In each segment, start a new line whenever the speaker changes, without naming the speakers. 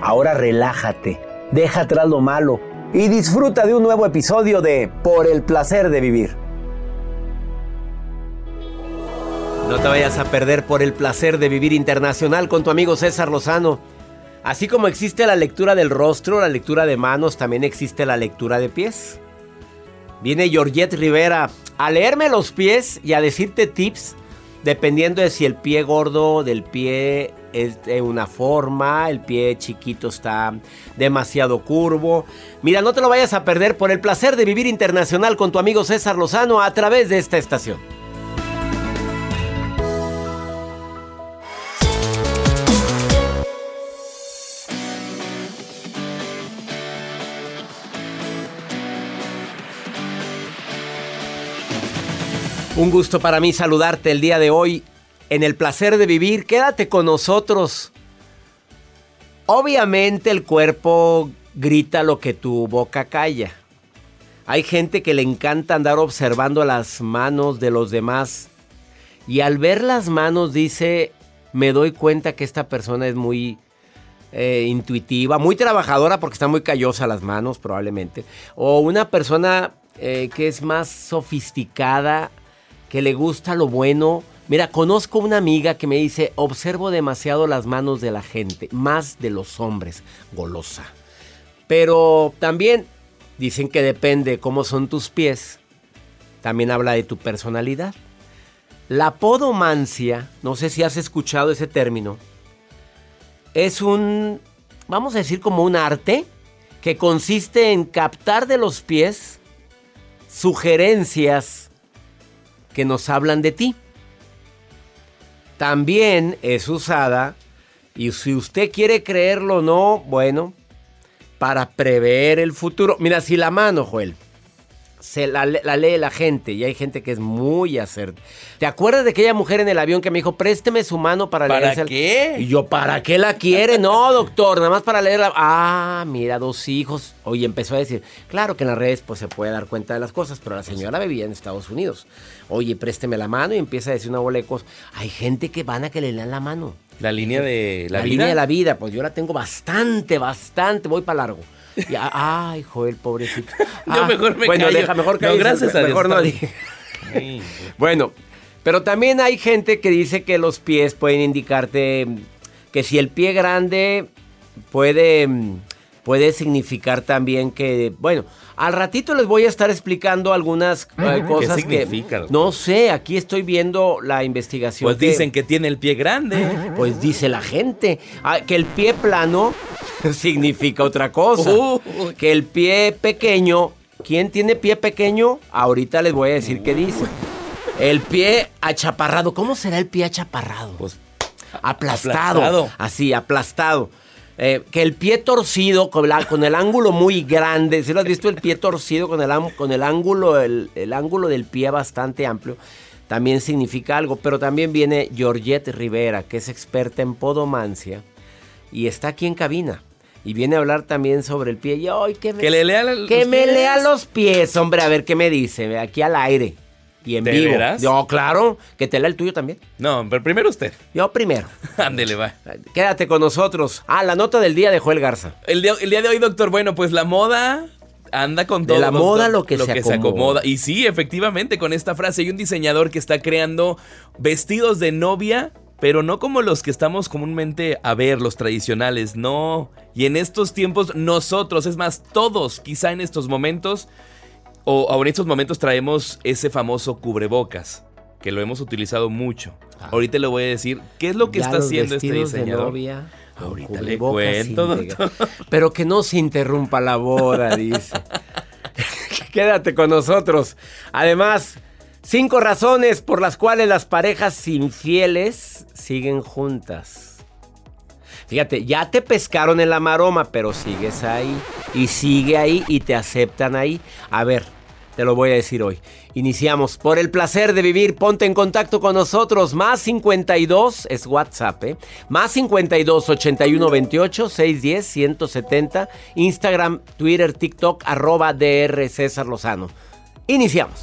Ahora relájate, deja atrás lo malo y disfruta de un nuevo episodio de Por el placer de vivir. No te vayas a perder por el placer de vivir internacional con tu amigo César Lozano. Así como existe la lectura del rostro, la lectura de manos, también existe la lectura de pies. Viene Georgette Rivera a leerme los pies y a decirte tips dependiendo de si el pie gordo del pie es de una forma, el pie chiquito está demasiado curvo. Mira, no te lo vayas a perder por el placer de vivir internacional con tu amigo César Lozano a través de esta estación. Un gusto para mí saludarte el día de hoy en el placer de vivir. Quédate con nosotros. Obviamente el cuerpo grita lo que tu boca calla. Hay gente que le encanta andar observando las manos de los demás y al ver las manos dice, me doy cuenta que esta persona es muy eh, intuitiva, muy trabajadora porque está muy callosa las manos probablemente. O una persona eh, que es más sofisticada, que le gusta lo bueno. Mira, conozco una amiga que me dice, observo demasiado las manos de la gente, más de los hombres, golosa. Pero también dicen que depende cómo son tus pies. También habla de tu personalidad. La podomancia, no sé si has escuchado ese término, es un, vamos a decir como un arte que consiste en captar de los pies sugerencias que nos hablan de ti. También es usada, y si usted quiere creerlo o no, bueno, para prever el futuro. Mira, si la mano, Joel, se la, la lee la gente y hay gente que es muy acertada. ¿Te acuerdas de aquella mujer en el avión que me dijo, présteme su mano para
¿Para
leerse el-"
qué?
Y yo, ¿para qué la quiere? No, doctor, nada más para leerla. Ah, mira, dos hijos. Oye, empezó a decir, claro que en las redes pues se puede dar cuenta de las cosas, pero la señora vivía en Estados Unidos. Oye, présteme la mano y empieza a decir una bola de cosas. Hay gente que van a que le lean la mano.
La línea de la,
La,
vida.
línea de la vida, pues yo la tengo bastante, bastante, voy para largo. Y, ah, ay, Joel, pobrecito.
Yo mejor me
Bueno,
callo.
deja, mejor
No,
cállese,
gracias a Dios,
Mejor no.
Sí.
Bueno, pero también hay gente que dice que los pies pueden indicarte que si el pie grande puede, mm, puede significar también que, bueno, al ratito les voy a estar explicando algunas eh, cosas
significa,
que
doctor?
no sé, aquí estoy viendo la investigación.
Pues dicen que tiene el pie grande.
pues dice la gente ah, que el pie plano significa otra cosa.
Uh.
Que el pie pequeño, ¿quién tiene pie pequeño? Ahorita les voy a decir qué dice. El pie achaparrado, ¿cómo será el pie achaparrado?
Pues
aplastado,
aplastado.
así, aplastado. Eh, que el pie torcido, con, la- con el ángulo muy grande, si lo has visto el pie torcido con el, con el ángulo, el, el ángulo del pie bastante amplio, también significa algo. Pero también viene Georgette Rivera, que es experta en podomancia, y está aquí en cabina. Y viene a hablar también sobre el pie. Y, ay, que me,
Que le lea
que me lea los pies, hombre, a ver qué me dice. Aquí al aire. Y en
¿De
vivo.
veras?
Yo, claro, que te lea el tuyo también.
No, pero primero usted.
Yo primero.
Ándele, va.
Quédate con nosotros. Ah, la nota del día de Joel Garza.
El día, el día de hoy, doctor, bueno, pues la moda anda con
De
todo.
la
doctor,
moda lo que se acomoda.
Y sí, efectivamente, con esta frase hay un diseñador que está creando vestidos de novia, pero no como los que estamos comúnmente a ver, los tradicionales, no. Y en estos tiempos, nosotros, es más, todos, quizá en estos momentos, o, en estos momentos traemos ese famoso cubrebocas, que lo hemos utilizado mucho. Ahorita le voy a decir qué es lo que
Ah. Ya
está haciendo este
vestidos de
diseñador.
novia,
Ahorita le cuento,
Pero que no se interrumpa la boda, dice. Quédate con nosotros. Además, cinco razones por las cuales las parejas infieles siguen juntas. Fíjate, ya te pescaron en la maroma, pero sigues ahí. Y sigue ahí y te aceptan ahí. A ver, te lo voy a decir hoy. Iniciamos. Por el placer de vivir, ponte en contacto con nosotros. Más 52 es WhatsApp, ¿eh? Más 52 81 28 610 170. Instagram, Twitter, TikTok, arroba DR César Lozano. Iniciamos.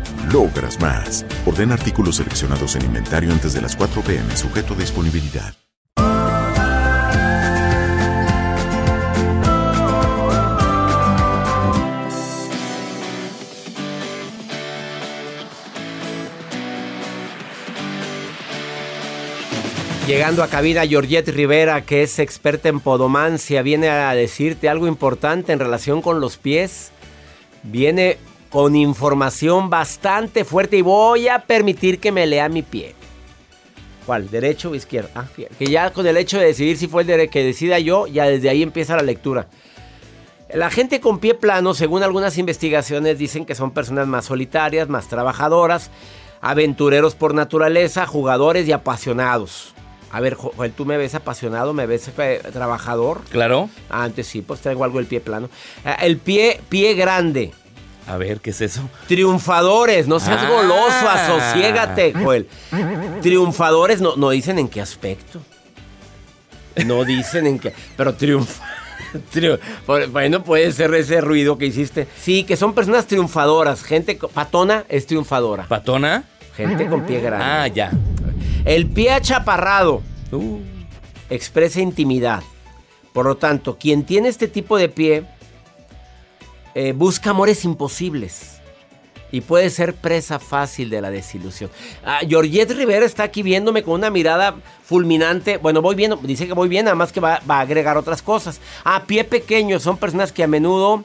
logras más. Orden artículos seleccionados en inventario antes de las 4 pm, sujeto a disponibilidad.
Llegando a cabina Georgette Rivera, que es experta en podomancia, viene a decirte algo importante en relación con los pies. Viene con información bastante fuerte y voy a permitir que me lea mi pie. ¿Cuál? ¿Derecho o izquierda? Ah, que ya con el hecho de decidir si fue el derecho que decida yo, ya desde ahí empieza la lectura. La gente con pie plano, según algunas investigaciones, dicen que son personas más solitarias, más trabajadoras, aventureros por naturaleza, jugadores y apasionados. A ver, Jo- Joel, ¿tú me ves apasionado? ¿Me ves eh, trabajador?
Claro.
Ah, antes sí, pues traigo algo el pie plano. Ah, El pie, pie grande.
A ver, ¿qué es eso?
Triunfadores, no seas
Ah.
goloso, asociégate, Joel. Triunfadores no, no dicen en qué aspecto. No dicen en qué. Pero triunfa. Bueno, puede ser ese ruido que hiciste. Sí, que son personas triunfadoras. Gente patona es triunfadora.
¿Patona?
Gente con pie grande.
Ah, ya.
El pie achaparrado
Uh,
expresa intimidad. Por lo tanto, quien tiene este tipo de pie eh, busca amores imposibles y puede ser presa fácil de la desilusión. Ah, Georgette Rivera está aquí viéndome con una mirada fulminante. Bueno, voy viendo, dice que voy bien, nada más que va, a agregar otras cosas. Ah, pie pequeño son personas que a menudo,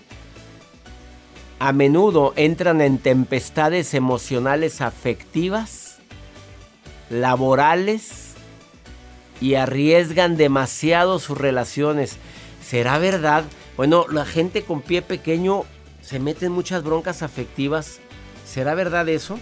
a menudo entran en tempestades emocionales afectivas, laborales y arriesgan demasiado sus relaciones. ¿Será verdad? Bueno, la gente con pie pequeño se mete en muchas broncas afectivas. ¿Será verdad eso?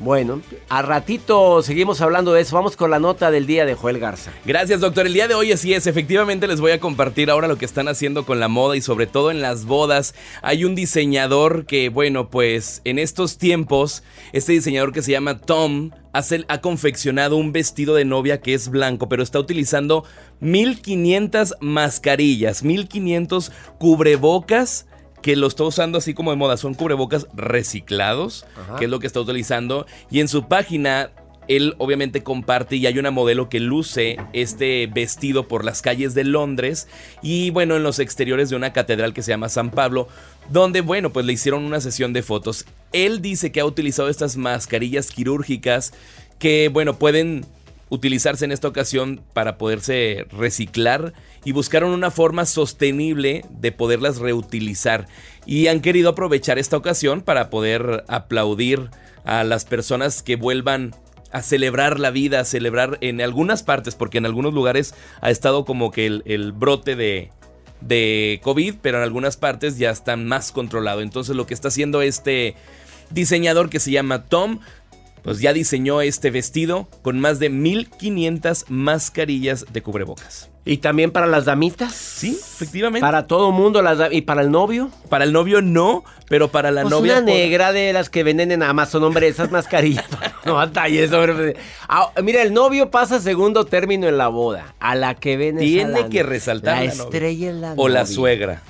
Bueno, a ratito seguimos hablando de eso. Vamos con la nota del día de Joel Garza.
Gracias, doctor. El día de hoy así es. Efectivamente les voy a compartir ahora lo que están haciendo con la moda y sobre todo en las bodas. Hay un diseñador que, bueno, pues en estos tiempos, este diseñador que se llama Tom hace- ha confeccionado un vestido de novia que es blanco, pero está utilizando 1500 mascarillas, 1500 cubrebocas que lo está usando así como de moda. Son cubrebocas reciclados,
Ajá.
que es lo que está utilizando. Y en su página, él obviamente comparte y hay una modelo que luce este vestido por las calles de Londres y bueno, en los exteriores de una catedral que se llama San Pablo, donde bueno, pues le hicieron una sesión de fotos. Él dice que ha utilizado estas mascarillas quirúrgicas que bueno, pueden utilizarse en esta ocasión para poderse reciclar y buscaron una forma sostenible de poderlas reutilizar y han querido aprovechar esta ocasión para poder aplaudir a las personas que vuelvan a celebrar la vida, a celebrar en algunas partes, porque en algunos lugares ha estado como que el, brote de, de COVID, pero en algunas partes ya está más controlado. Entonces lo que está haciendo este diseñador que se llama Tom, pues ya diseñó este vestido con más de 1500 mascarillas de cubrebocas.
¿Y también para las damitas?
Sí, efectivamente.
Para todo mundo, las ¿y para el novio?
Para el novio no, pero para la
Pues
novia...
una
por-
negra de las que venden en Amazon, hombre, esas mascarillas. no batalles, hombre. Ah, mira, el novio pasa segundo término en la boda. A la que ven es a
Tiene
la-
que resaltar
La
la
estrella es la
O la suegra.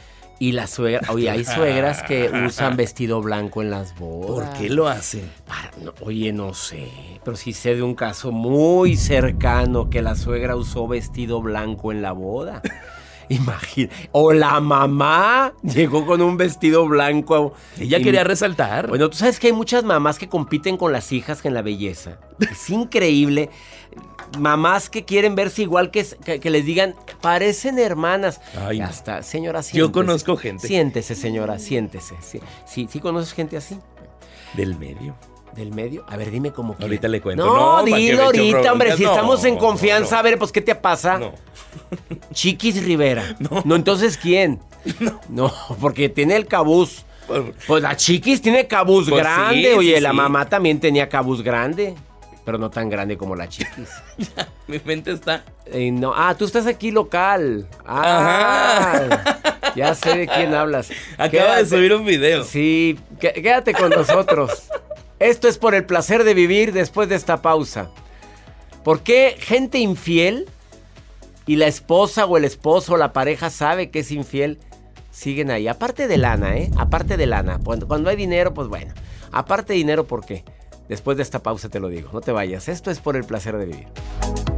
Y la suegra. Oye, hay suegras que usan vestido blanco en las bodas.
¿Por qué lo hacen?
Para- no, oye, no sé. Pero sí sé de un caso muy cercano que la suegra usó vestido blanco en la boda. Imagina. O la mamá llegó con un vestido blanco.
Ella
Y-
quería resaltar.
Bueno, tú sabes que hay muchas mamás que compiten con las hijas en la belleza. Es increíble. Mamás que quieren verse igual que, que, que les digan, parecen hermanas.
Ay, no.
está, señora, siéntese.
Yo conozco gente.
Siéntese, señora, siéntese. Sí, sí, sí conoces gente así.
Del medio.
¿Del medio? A ver, dime cómo que.
Ahorita le cuento.
No,
No, ¿para qué me
dilo ahorita, hombre. Si
No,
estamos en confianza,
no.
a ver, pues, ¿qué te pasa?
No.
Chiquis Rivera. No. entonces, ¿quién? No. porque tiene el cabuz. Pues la Chiquis tiene cabuz
Pues
grande.
sí,
Oye,
sí,
la mamá también tenía cabuz grande. Pero no tan grande como la Chiquis.
Mi mente está.
Eh, no. Ah, tú estás aquí local. Ah, ya sé de quién hablas.
Acaba
Quédate-
de subir un video.
Sí, qué- quédate con nosotros. Esto es por el placer de vivir después de esta pausa. ¿Por qué gente infiel y la esposa o el esposo o la pareja sabe que es infiel? Siguen ahí. Aparte de lana, ¿eh? Aparte de lana. Cuando, cuando hay dinero, pues bueno. Aparte de dinero, ¿por qué? Después de esta pausa te lo digo. No te vayas. Esto es por el placer de vivir.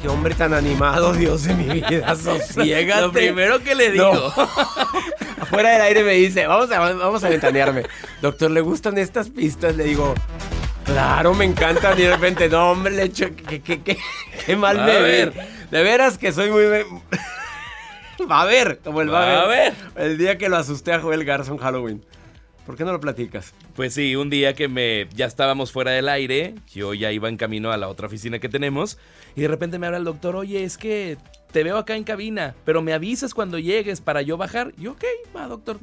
Qué hombre tan animado, Dios de mi vida, sosiégate.
Lo primero que le digo.
No. Afuera del aire me dice, vamos a, vamos a ventanearme. Doctor, ¿le gustan estas pistas? Le digo, claro, me encantan. Y de repente, no, hombre, le echo, qué, qué, qué, qué mal
a
ve.
ver.
De veras que soy muy... Va a ver, como el va,
Va
a ver. El día que lo asusté a Joel Garza en Halloween. ¿Por qué no lo platicas?
Pues sí, un día que me ya estábamos fuera del aire, yo ya iba en camino a la otra oficina que tenemos y de repente me habla el doctor, "Oye, es que te veo acá en cabina, pero me avisas cuando llegues para yo bajar." Y yo, "Ok, va, doctor."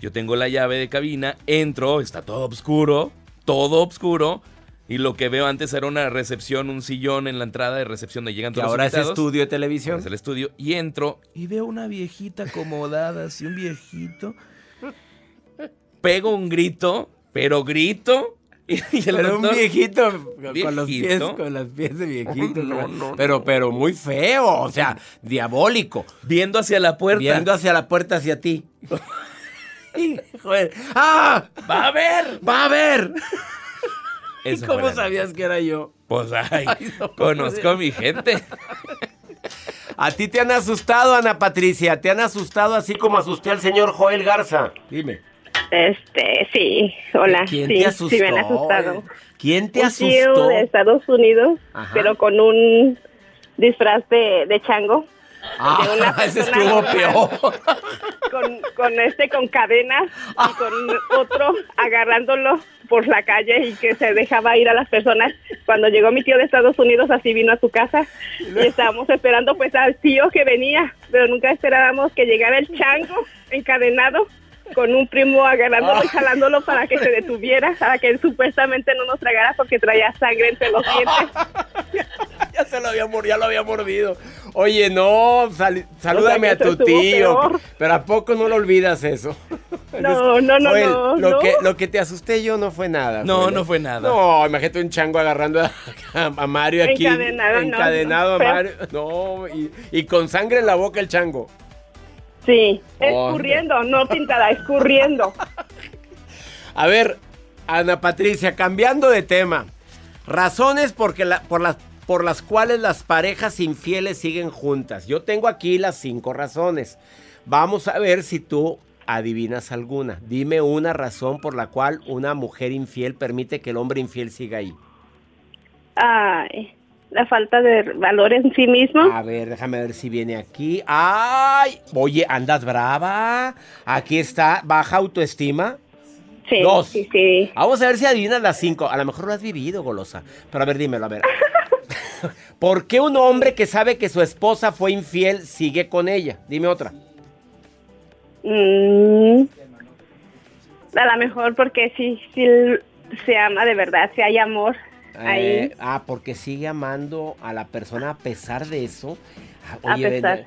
Yo tengo la llave de cabina, entro, está todo oscuro, todo oscuro. Y lo que veo antes era una recepción, un sillón en la entrada de recepción donde llegan todos
ahora
los
es
invitados.
estudio de televisión.
Es el estudio. Y entro y veo una viejita acomodada, así un viejito. Pego un grito, pero grito. Y, el
Pero un viejito, con los pies, con los pies de viejito.
No,
pero-
no,
pero,
no.
pero muy feo, o sea, diabólico.
Viendo hacia la puerta.
Viendo hacia la puerta hacia ti. Joder, ¡ah!
¡Va a ver!
¡Va a ver! ¿Y cómo sabías que era yo?
Pues ay,
Ay, no,
conozco a mi gente.
A ti te han asustado, Ana Patricia. Te han asustado así como asusté al señor Joel Garza. Dime.
Este, sí, hola.
¿Quién
sí,
te asustó?
Sí, me han asustado.
¿Quién te
un tío de Estados Unidos,
Ajá.
pero con un disfraz de, de chango.
Ah,
de una
ese estuvo
normal.
peor.
Con, con este, con cadenas y con otro agarrándolo por la calle y que se dejaba ir a las personas. Cuando llegó mi tío de Estados Unidos, así vino a su casa y estábamos esperando pues al tío que venía, pero nunca esperábamos que llegara el chango encadenado con un primo agarrándolo y jalándolo para que se detuviera, para que él supuestamente no nos tragara porque traía sangre entre los dientes.
ya se lo había mor- ya lo había mordido. Oye, no, sal- salúdame
O sea,
a tu tío.
peor.
Pero ¿a poco no lo olvidas eso?
No, no, no, no,
Lo,
no.
Que, lo que te asusté yo no fue nada.
No, no fue nada.
No, imagínate un chango agarrando a, a Mario aquí.
Encadenado, no,
encadenado
no,
a. Mario. No, y, y con sangre en la boca el chango.
Sí, escurriendo, no pintada, escurriendo.
A ver, Ana Patricia, cambiando de tema. Razones porque la- por, las, por las cuales las parejas infieles siguen juntas. Yo tengo aquí las cinco razones. Vamos a ver si tú adivinas alguna. Dime una razón por la cual una mujer infiel permite que el hombre infiel siga ahí.
Ay, la falta de valor en sí mismo.
A ver, déjame ver si viene aquí. ¡Ay! Oye, andas brava. Aquí está, baja autoestima.
Sí,
Dos.
sí, sí.
Vamos a ver si adivinas las cinco. A lo mejor lo has vivido, golosa. Pero a ver, dímelo, a ver. ¿Por qué un hombre que sabe que su esposa fue infiel sigue con ella? Dime otra.
Mm, a lo mejor porque sí, sí se ama de verdad, si hay amor ahí.
Eh, ah, porque sigue amando a la persona a pesar de eso. Ah,
A
oye,
pesar.
ven,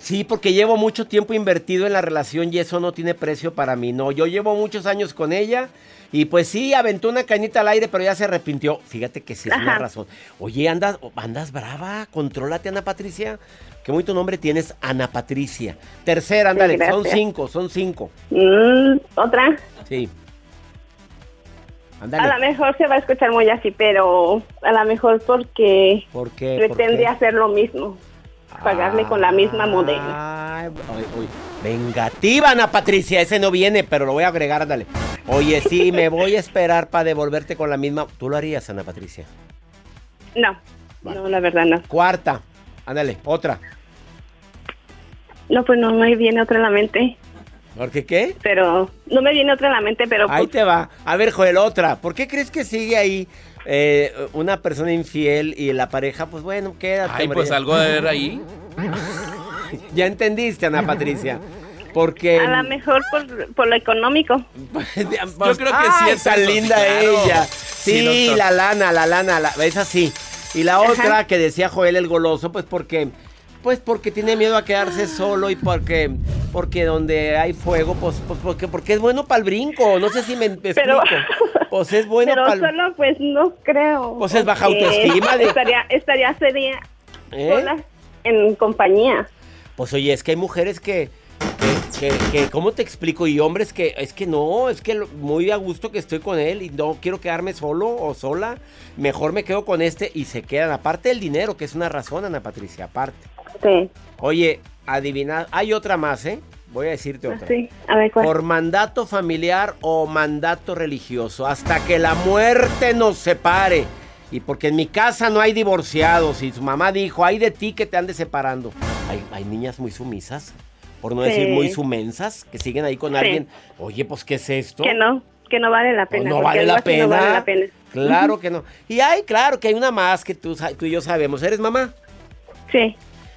Sí, porque llevo mucho tiempo invertido en la relación y eso no tiene precio para mí. No, yo llevo muchos años con ella y pues sí, aventó una cañita al aire, pero ya se arrepintió. Fíjate que sí es una razón. Oye, andas, andas brava, contrólate, Ana Patricia. Qué bonito nombre tienes, Ana Patricia. Tercera,
Sí,
ándale, son cinco, son cinco.
Mm, Otra,
Sí.
A lo mejor se va a escuchar muy así, pero a lo mejor porque
¿Por qué? ¿Por
pretende
qué?
hacer lo mismo, pagarle con la misma modelo.
Ay, uy. Vengativa, Ana Patricia. Ese no viene, pero lo voy a agregar, ándale. Oye, sí, me voy a esperar para devolverte con la misma. ¿Tú lo harías, Ana Patricia?
No, no, la verdad no.
Cuarta. Ándale, otra.
No, pues no me viene otra en la mente,
¿Por qué qué?
pero no me viene otra en la mente, pero
Ahí
pues,
te va. A ver, Joel, otra. ¿Por qué crees que sigue ahí eh, una persona infiel y la pareja, pues bueno, quédate.
Ay, pues algo de ver ahí.
Ya entendiste, Ana Patricia. Porque.
a lo mejor por, por lo económico.
Yo
creo que sí es
tan linda
claro.
ella.
Sí,
la lana, la lana, la, es así. Y la otra que decía Joel el goloso, pues porque pues porque tiene miedo a quedarse solo y porque porque donde hay fuego, pues, pues porque porque es bueno para el brinco, no sé si me, me
Pero-
explico. Pues es bueno
Pero
para
solo, pues, no creo.
Pues es baja autoestima de-
Estaría, estaría sería
¿Eh?
sola en compañía.
Pues oye, es que hay mujeres que, que, que, que, ¿cómo te explico? Y hombres que, es que no, es que lo- muy a gusto que estoy con él y no quiero quedarme solo o sola, mejor me quedo con este y se quedan. Aparte del dinero, que es una razón, Ana Patricia, aparte.
Sí.
Oye, adivina, hay otra más, ¿eh? Voy a decirte otra.
Sí, a ver cuál.
Por mandato familiar o mandato religioso, hasta que la muerte nos separe. Y porque en mi casa no hay divorciados y su mamá dijo, hay de ti que te andes separando. Hay, hay niñas muy sumisas, por no
Sí.
decir muy sumensas, que siguen ahí con
Sí.
alguien. Oye, pues, ¿qué es esto?
Que no, que no vale la
Pues
pena.
no vale la pena.
No vale la pena.
Claro que no. Y hay, claro que hay una más que tú, tú y yo sabemos. ¿Eres mamá?
Sí.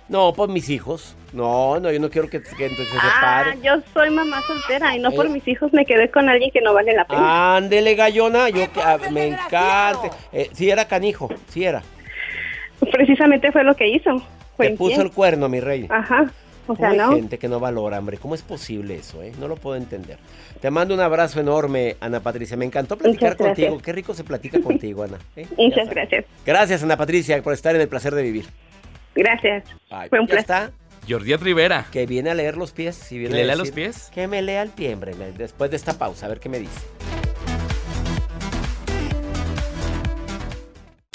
No, pues mis hijos. No, no, yo no quiero que, que entonces se
Ah,
separen.
yo soy mamá soltera y no por
Eh.
mis hijos me quedé con alguien que no vale la pena.
Ándele, gallona, yo que- ah, me encanta. Eh, sí era canijo, sí era.
Precisamente fue lo que hizo. Fue
Te puso el cuerno, mi rey.
Ajá. O sea,
¿Cómo hay
no.
gente que no valora, hombre? ¿Cómo es posible eso, eh? No lo puedo entender. Te mando un abrazo enorme, Ana Patricia. Me encantó platicar contigo. Qué rico se platica contigo, Ana. ¿eh?
Muchas gracias.
Gracias, Ana Patricia, por estar en el placer de vivir.
Gracias.
Ay,
Fue un
ya
placer.
está.
Jordiet Rivera.
Que viene a leer los pies. Y viene
¿Le lea los pies?
Que me lea el pie, hombre, después de esta pausa, a ver qué me dice.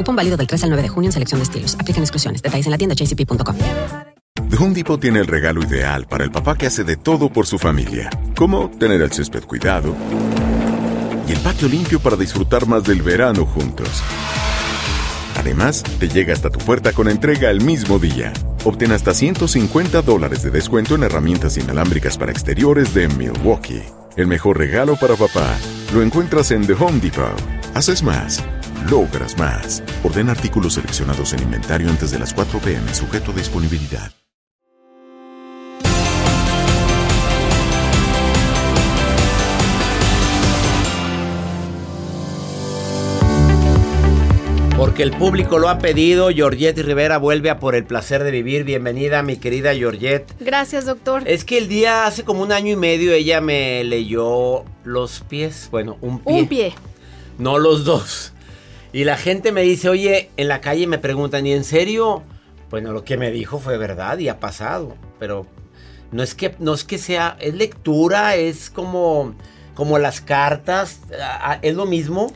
Cupón válido del 3 al 9 de junio en selección de estilos. Aplican exclusiones. Detalles en la tienda jcp.com.
The Home Depot tiene el regalo ideal para el papá que hace de todo por su familia, como tener el césped cuidado y el patio limpio para disfrutar más del verano juntos. Además, te llega hasta tu puerta con entrega el mismo día. Obtén hasta 150 dólares de descuento en herramientas inalámbricas para exteriores de Milwaukee. El mejor regalo para papá lo encuentras en The Home Depot. Haces más, logras más. Ordena artículos seleccionados en inventario antes de las 4 pm, sujeto a disponibilidad.
Porque el público lo ha pedido, Georgette Rivera vuelve a por el placer de vivir. Bienvenida, mi querida Georgette.
Gracias, doctor.
Es que el día, hace como un año y medio, ella me leyó los pies. Bueno, un pie.
Un pie.
No los dos. Y la gente me dice, oye, en la calle me preguntan, ¿y en serio? Bueno, lo que me dijo fue verdad y ha pasado. Pero no es que, no es que sea, es lectura, es como, como las cartas, es lo mismo.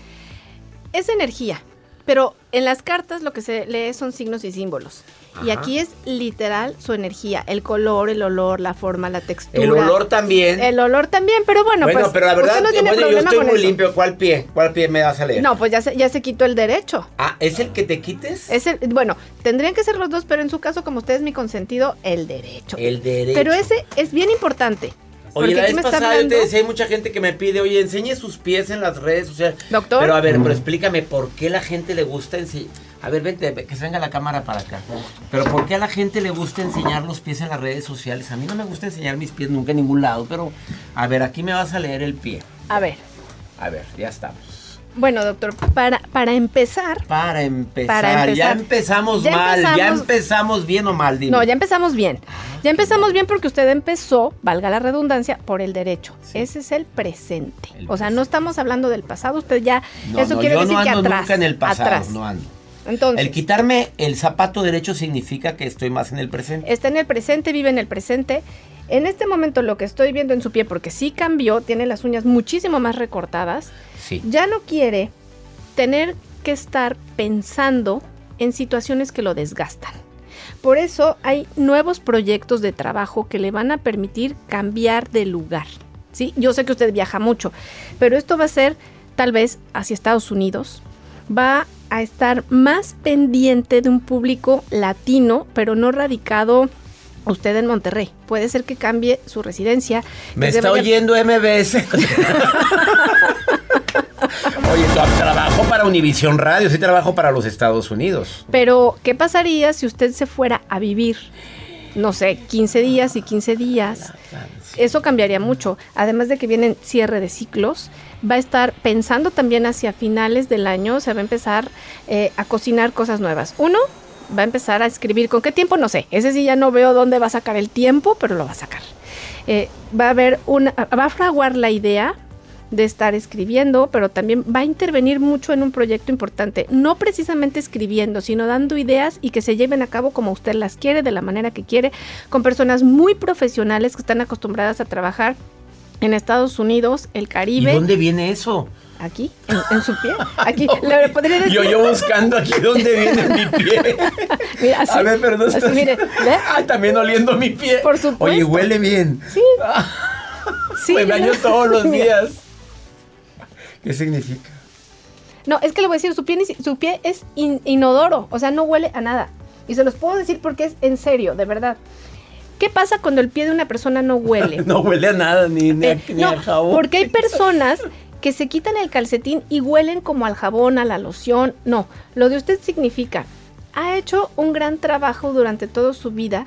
Es energía. Pero en las cartas lo que se lee son signos y símbolos. Y aquí es literal su energía, el color, el olor, la forma, la textura.
El olor también.
El olor también, pero bueno,
Bueno,
pues
pero la verdad,
no tiene
bueno, yo estoy muy
eso.
limpio. ¿Cuál pie? ¿Cuál pie me vas a leer?
No, pues ya se, ya se quitó el derecho.
Ah, ¿es el que te quites?
Es el, bueno, tendrían que ser los dos, pero en su caso, como usted es mi consentido, el derecho.
El derecho.
Pero ese es bien importante.
Oye,
porque
la vez
me está
pasada yo te
hablando-
decía, hay mucha gente que me pide, oye, enseñe sus pies en las redes sociales.
Doctor.
Pero a ver, pero explícame, ¿por qué la gente le gusta enseñar? A ver, vente, que se venga la cámara para acá. Pero ¿por qué a la gente le gusta enseñar los pies en las redes sociales? A mí no me gusta enseñar mis pies nunca en ningún lado, pero a ver, aquí me vas a leer el pie.
A ver.
A ver, ya estamos.
Bueno, doctor, para, para empezar.
Para empezar. Ya empezamos mal. Ya empezamos bien o mal, dime.
No, ya empezamos bien. Ya empezamos bien porque usted empezó, valga la redundancia, por el derecho. Ese es el presente. o sea, no estamos hablando del pasado. Usted ya. eso quiere decir que atrás.
Nunca en el pasado, no ando.
Entonces,
el quitarme el zapato derecho significa que estoy más en el presente.
Está en el presente, vive en el presente. En este momento lo que estoy viendo en su pie, porque sí cambió, tiene las uñas muchísimo más recortadas,
sí.
ya no quiere tener que estar pensando en situaciones que lo desgastan. Por eso hay nuevos proyectos de trabajo que le van a permitir cambiar de lugar. ¿sí? Yo sé que usted viaja mucho, pero esto va a ser tal vez hacia Estados Unidos, va a estar más pendiente de un público latino, pero no radicado usted en Monterrey. Puede ser que cambie su residencia.
Me está oyendo MBS. Oye, trabajo para Univision Radio, sí trabajo para los Estados Unidos.
Pero, ¿qué pasaría si usted se fuera a vivir, no sé, 15 días y 15 días? Eso cambiaría mucho. Además de que vienen cierre de ciclos, va a estar pensando también hacia finales del año, se va a empezar eh, a cocinar cosas nuevas. Uno, va a empezar a escribir. ¿Con qué tiempo? No sé. Ese sí ya no veo dónde va a sacar el tiempo, pero lo va a sacar. Eh, va a haber una, va a fraguar la idea de estar escribiendo, pero también va a intervenir mucho en un proyecto importante, no precisamente escribiendo, sino dando ideas y que se lleven a cabo como usted las quiere, de la manera que quiere, con personas muy profesionales que están acostumbradas a trabajar en Estados Unidos, el Caribe.
¿Y dónde viene eso?
Aquí, en, su pie. Aquí, le podría decir.
Yo, yo buscando aquí dónde viene mi pie.
Mira, así,
a ver, perdón. Así, mire, Ay, también oliendo mi pie.
Por supuesto.
Oye, huele bien.
Sí.
sí Me baño todos los días. ¿Qué significa?
No, es que le voy a decir, su pie, su pie es inodoro, o sea, no huele a nada. Y se los puedo decir porque es en serio, de verdad. ¿Qué pasa cuando el pie de una persona no huele?
no huele a nada, ni, ni, a, ni a jabón.
Porque hay personas que se quitan el calcetín y huelen como al jabón, a la loción. No, lo de usted significa, ha hecho un gran trabajo durante toda su vida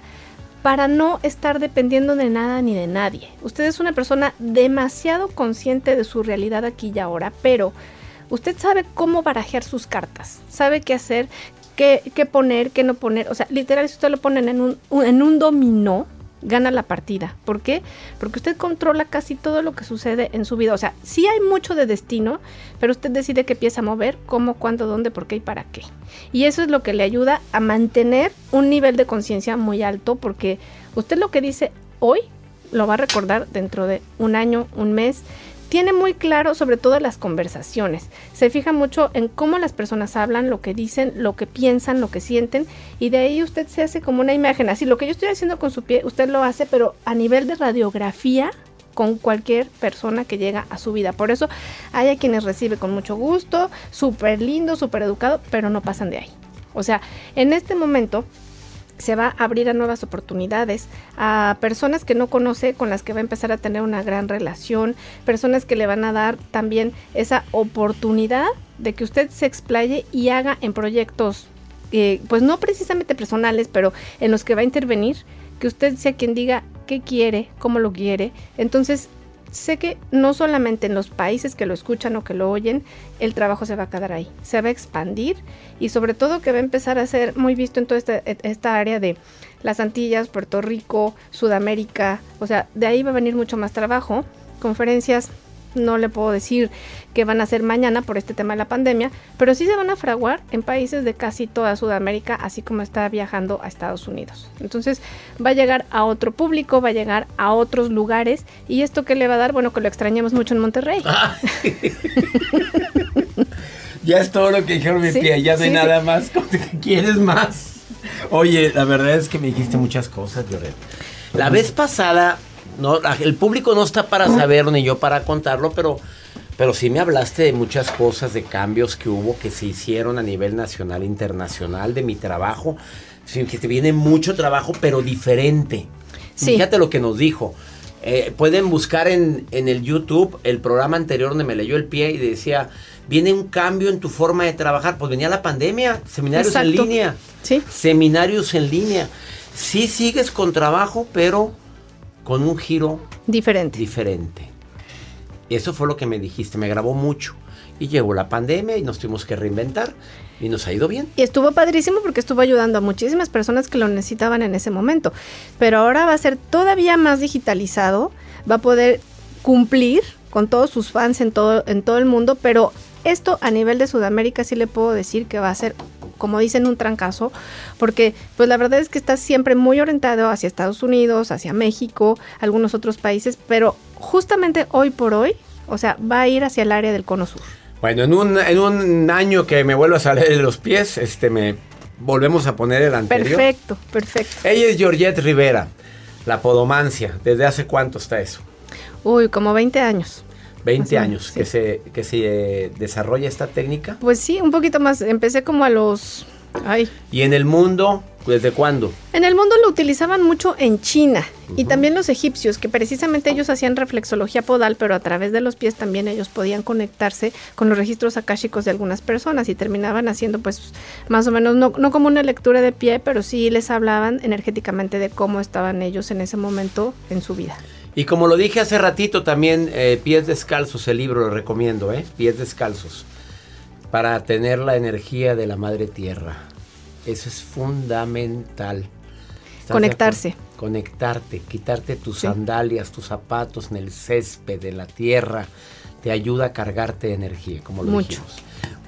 para no estar dependiendo de nada ni de nadie. Usted es una persona demasiado consciente de su realidad aquí y ahora, pero usted sabe cómo barajear sus cartas, sabe qué hacer, qué, poner, qué no poner. O sea, literal, si usted lo pone en un, en un dominó, gana la partida. ¿Por qué? Porque usted controla casi todo lo que sucede en su vida. O sea, sí hay mucho de destino, pero usted decide qué pieza mover, cómo, cuándo, dónde, por qué y para qué. Y eso es lo que le ayuda a mantener un nivel de conciencia muy alto, porque usted lo que dice hoy lo va a recordar dentro de un año, un mes tiene muy claro sobre todo las conversaciones. Se fija mucho en cómo las personas hablan, lo que dicen, lo que piensan, lo que sienten y de ahí usted se hace como una imagen. Así lo que yo estoy haciendo con su pie, usted lo hace, pero a nivel de radiografía con cualquier persona que llega a su vida. Por eso hay a quienes recibe con mucho gusto, súper lindo, súper educado, pero no pasan de ahí. O sea, en este momento se va a abrir a nuevas oportunidades, a personas que no conoce, con las que va a empezar a tener una gran relación, personas que le van a dar también esa oportunidad de que usted se explaye y haga en proyectos, eh, pues no precisamente personales, pero en los que va a intervenir, que usted sea quien diga qué quiere, cómo lo quiere. Entonces, sé que no solamente en los países que lo escuchan o que lo oyen, el trabajo se va a quedar ahí, se va a expandir y sobre todo que va a empezar a ser muy visto en toda esta, esta área de las Antillas, Puerto Rico, Sudamérica, o sea, de ahí va a venir mucho más trabajo, conferencias no le puedo decir que van a ser mañana por este tema de la pandemia, pero sí se van a fraguar en países de casi toda Sudamérica, así como está viajando a Estados Unidos. Entonces va a llegar a otro público, va a llegar a otros lugares y esto que le va a dar, bueno, que lo extrañamos mucho en Monterrey.
ya es todo lo que dijeron mi tía, ya no hay nada más. ¿Quieres más? Oye, la verdad es que me dijiste muchas cosas, Lloret. La vez pasada no, el público no está para saberlo ni yo para contarlo, pero, pero sí me hablaste de muchas cosas, de cambios que hubo, que se hicieron a nivel nacional, internacional, de mi trabajo. Sí, que te viene mucho trabajo, pero diferente. Fíjate lo que nos dijo. Eh, pueden buscar en, en el YouTube el programa anterior donde me leyó el pie y decía, viene un cambio en tu forma de trabajar. Pues venía la pandemia, seminarios en línea.
Sí.
Seminarios en línea. Sí sigues con trabajo, pero con un giro
Diferente.
diferente. Eso fue lo que me dijiste, me grabó mucho. Y llegó la pandemia y nos tuvimos que reinventar y nos ha ido bien.
Y estuvo padrísimo porque estuvo ayudando a muchísimas personas que lo necesitaban en ese momento. Pero ahora va a ser todavía más digitalizado, va a poder cumplir con todos sus fans en todo, en todo el mundo, pero esto a nivel de Sudamérica sí le puedo decir que va a ser, como dicen, un trancazo, porque pues la verdad es que está siempre muy orientado hacia Estados Unidos, hacia México, algunos otros países, pero justamente hoy por hoy, o sea, va a ir hacia el área del cono sur.
Bueno, en un, en un año que me vuelva a salir de los pies, este me volvemos a poner el anterior.
Perfecto, perfecto.
Ella es Georgette Rivera, la podomancia. ¿Desde hace cuánto está eso?
Uy, como 20 años.
20
Más o menos,
años que se, que se eh, desarrolla esta técnica.
Pues sí, un poquito más. Empecé como a los... Ay.
Y en el mundo, ¿desde cuándo?
En el mundo lo utilizaban mucho en China y también los egipcios, que precisamente ellos hacían reflexología podal, pero a través de los pies también ellos podían conectarse con los registros akáshicos de algunas personas y terminaban haciendo pues más o menos, no, no como una lectura de pie, pero sí les hablaban energéticamente de cómo estaban ellos en ese momento en su vida.
Y como lo dije hace ratito, también eh, Pies Descalzos, el libro lo recomiendo, ¿eh? Pies Descalzos. Para tener la energía de la madre tierra. Eso es fundamental. ¿Estás de
Conectarse.
Conectarte, quitarte tus
Sí.
sandalias, tus zapatos en el césped de la tierra. Te ayuda a cargarte de energía, como lo
Mucho.
dijimos.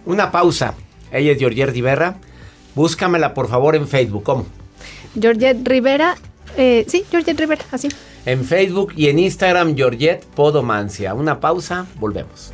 Una pausa. Ella es Georgier Rivera. Búscamela por favor en Facebook. ¿Cómo?
Georgette Rivera, eh, sí, Georgette Rivera, así.
En Facebook y en Instagram, Georgette Podomancia. Una pausa, volvemos.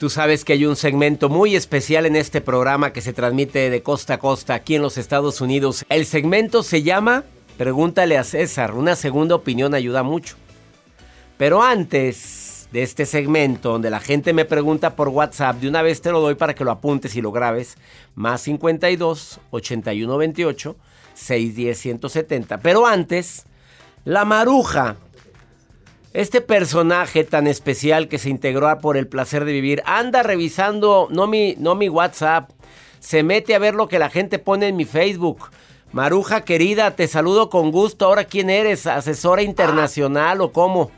Tú sabes que hay un segmento muy especial en este programa que se transmite de costa a costa aquí en los Estados Unidos. El segmento se llama Pregúntale a César. Una segunda opinión ayuda mucho. Pero antes de este segmento donde la gente me pregunta por WhatsApp, de una vez te lo doy para que lo apuntes y lo grabes. Más 52 81 28 610 170. Pero antes, la maruja. Este personaje tan especial que se integró por el placer de vivir anda revisando no mi, no mi WhatsApp, se mete a ver lo que la gente pone en mi Facebook. Maruja querida, te saludo con gusto. Ahora, ¿quién eres? ¿Asesora internacional o cómo?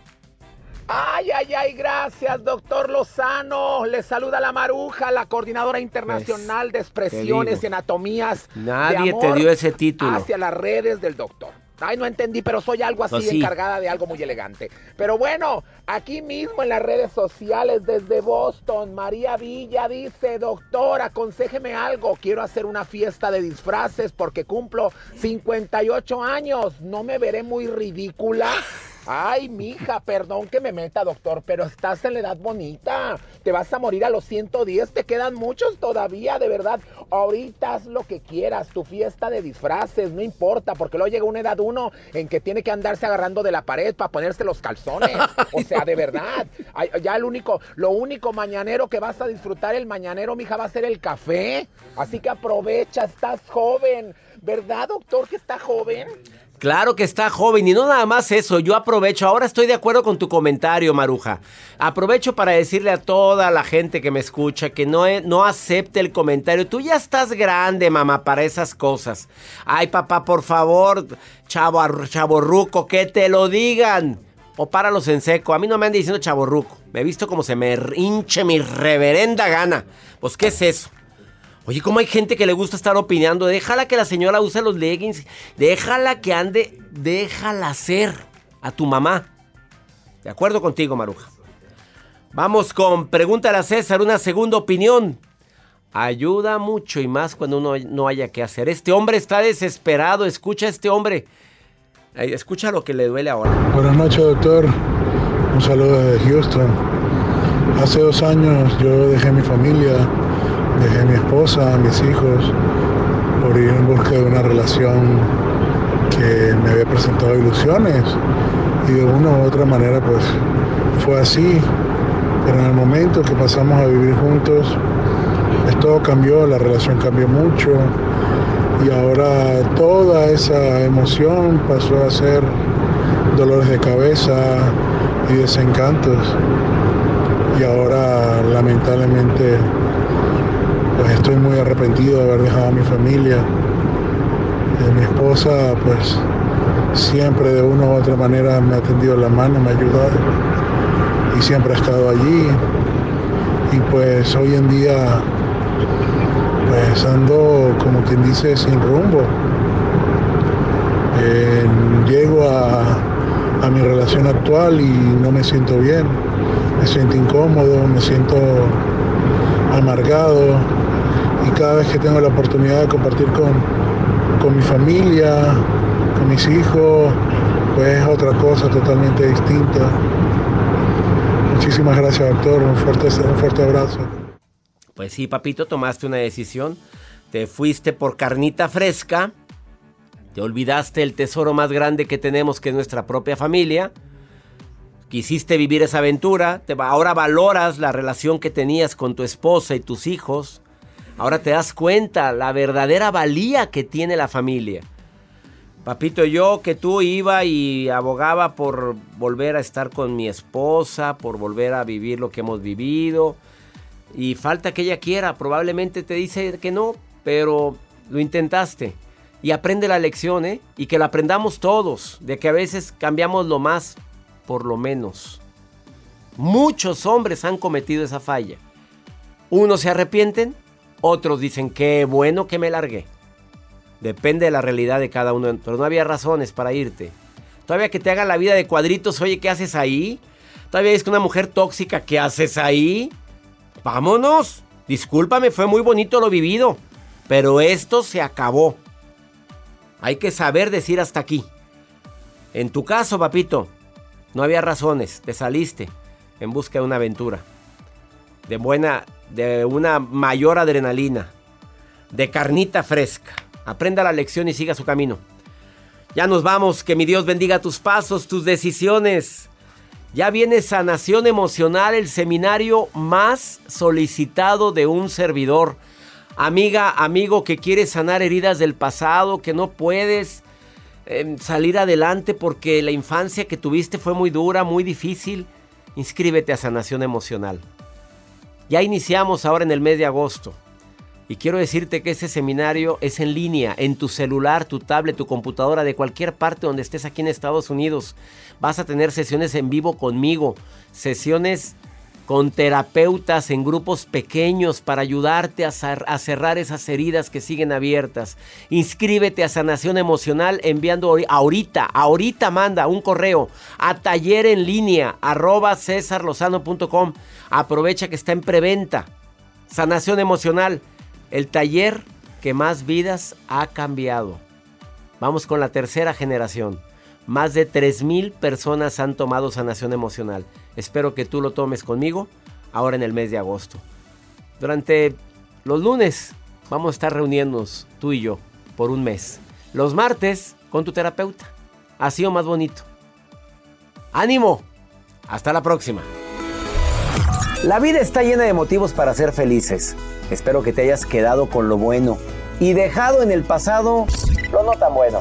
Ay, ay, ay, gracias, doctor Lozano. Le saluda la Maruja, la coordinadora internacional de expresiones y anatomías.
Nadie te dio ese título.
Hacia las redes del doctor. Ay, no entendí, pero soy algo así,
Pues sí.
encargada de algo muy elegante. Pero bueno, aquí mismo en las redes sociales desde Boston, María Villa dice, doctor, aconséjeme algo. Quiero hacer una fiesta de disfraces porque cumplo 58 años. ¿No me veré muy ridícula? Ay, mija, perdón que me meta, doctor, pero estás en la edad bonita. Te vas a morir a los 110, te quedan muchos todavía, de verdad. Ahorita haz lo que quieras, tu fiesta de disfraces, no importa, porque luego llega una edad uno en que tiene que andarse agarrando de la pared para ponerse los calzones. O sea, de verdad. Ya el único, lo único mañanero que vas a disfrutar el mañanero, mija, va a ser el café. Así que aprovecha, estás joven. ¿Verdad, doctor, que está joven?
Claro que está joven y no nada más eso, yo aprovecho, ahora estoy de acuerdo con tu comentario, Maruja. Aprovecho para decirle a toda la gente que me escucha que no, e- no acepte el comentario. Tú ya estás grande, mamá, para esas cosas. Ay, papá, por favor, chavo, chaborruco, que te lo digan. O páralos en seco. A mí no me andan diciendo chaborruco. Me he visto como se me hinche mi reverenda gana. Pues, ¿qué es eso? Oye, ¿cómo hay gente que le gusta estar opinando? Déjala que la señora use los leggings. Déjala que ande. Déjala ser a tu mamá. De acuerdo contigo, Maruja. Vamos con Pregúntale a César, una segunda opinión. Ayuda mucho y más cuando uno no haya que hacer. Este hombre está desesperado. Escucha a este hombre. Escucha lo que le duele ahora.
Buenas noches, doctor. Un saludo desde Houston. Hace dos años yo dejé mi familia, dejé a mi esposa, a mis hijos, por ir en busca de una relación que me había presentado ilusiones. Y de una u otra manera, pues fue así. Pero en el momento que pasamos a vivir juntos, pues, todo cambió, la relación cambió mucho. Y ahora toda esa emoción pasó a ser dolores de cabeza y desencantos. Y ahora lamentablemente estoy muy arrepentido de haber dejado a mi familia. Eh, mi esposa pues siempre de una u otra manera me ha tendido la mano, me ha ayudado y siempre ha estado allí. Y pues hoy en día pues ando como quien dice sin rumbo. Eh, llego a, a mi relación actual y no me siento bien, me siento incómodo, me siento amargado y cada vez que tengo la oportunidad de compartir con, con mi familia, con mis hijos, pues es otra cosa totalmente distinta. Muchísimas gracias doctor, un fuerte, un fuerte abrazo.
Pues sí, papito, tomaste una decisión. Te fuiste por carnita fresca. Te olvidaste el tesoro más grande que tenemos, que es nuestra propia familia. Quisiste vivir esa aventura. Ahora valoras la relación que tenías con tu esposa y tus hijos. Ahora te das cuenta la verdadera valía que tiene la familia. Papito, yo que tú iba y abogaba por volver a estar con mi esposa, por volver a vivir lo que hemos vivido. Y falta que ella quiera, probablemente te dice que no, pero lo intentaste. Y aprende la lección, ¿eh? Y que la aprendamos todos, de que a veces cambiamos lo más por lo menos. Muchos hombres han cometido esa falla. Unos se arrepienten, otros dicen, qué bueno que me largué. Depende de la realidad de cada uno, pero no había razones para irte. Todavía que te haga la vida de cuadritos, oye, ¿qué haces ahí? Todavía es que una mujer tóxica, ¿qué haces ahí? Vámonos. Discúlpame, fue muy bonito lo vivido, pero esto se acabó. Hay que saber decir hasta aquí. En tu caso, papito, no había razones, te saliste en busca de una aventura, de buena, de una mayor adrenalina, de carnita fresca. Aprenda la lección y siga su camino. Ya nos vamos, que mi Dios bendiga tus pasos, tus decisiones. Ya viene Sanación Emocional, el seminario más solicitado de un servidor. Amiga, amigo que quieres sanar heridas del pasado, que no puedes eh, salir adelante porque la infancia que tuviste fue muy dura, muy difícil. Inscríbete a Sanación Emocional. Ya iniciamos ahora en el mes de agosto. Y quiero decirte que ese seminario es en línea, en tu celular, tu tablet, tu computadora, de cualquier parte donde estés aquí en Estados Unidos. Vas a tener sesiones en vivo conmigo, sesiones con terapeutas en grupos pequeños para ayudarte a, cerrar esas heridas que siguen abiertas. Inscríbete a Sanación Emocional enviando ahorita, ahorita manda un correo a taller en línea. Aprovecha que está en preventa. Sanación Emocional, el taller que más vidas ha cambiado. Vamos con la tercera generación. Más de 3.000 personas han tomado sanación emocional. Espero que tú lo tomes conmigo ahora en el mes de agosto. Durante los lunes vamos a estar reuniéndonos tú y yo por un mes. Los martes con tu terapeuta. Así o más bonito. ¡Ánimo! Hasta la próxima.
La vida está llena de motivos para ser felices. Espero que te hayas quedado con lo bueno y dejado en el pasado lo no tan bueno.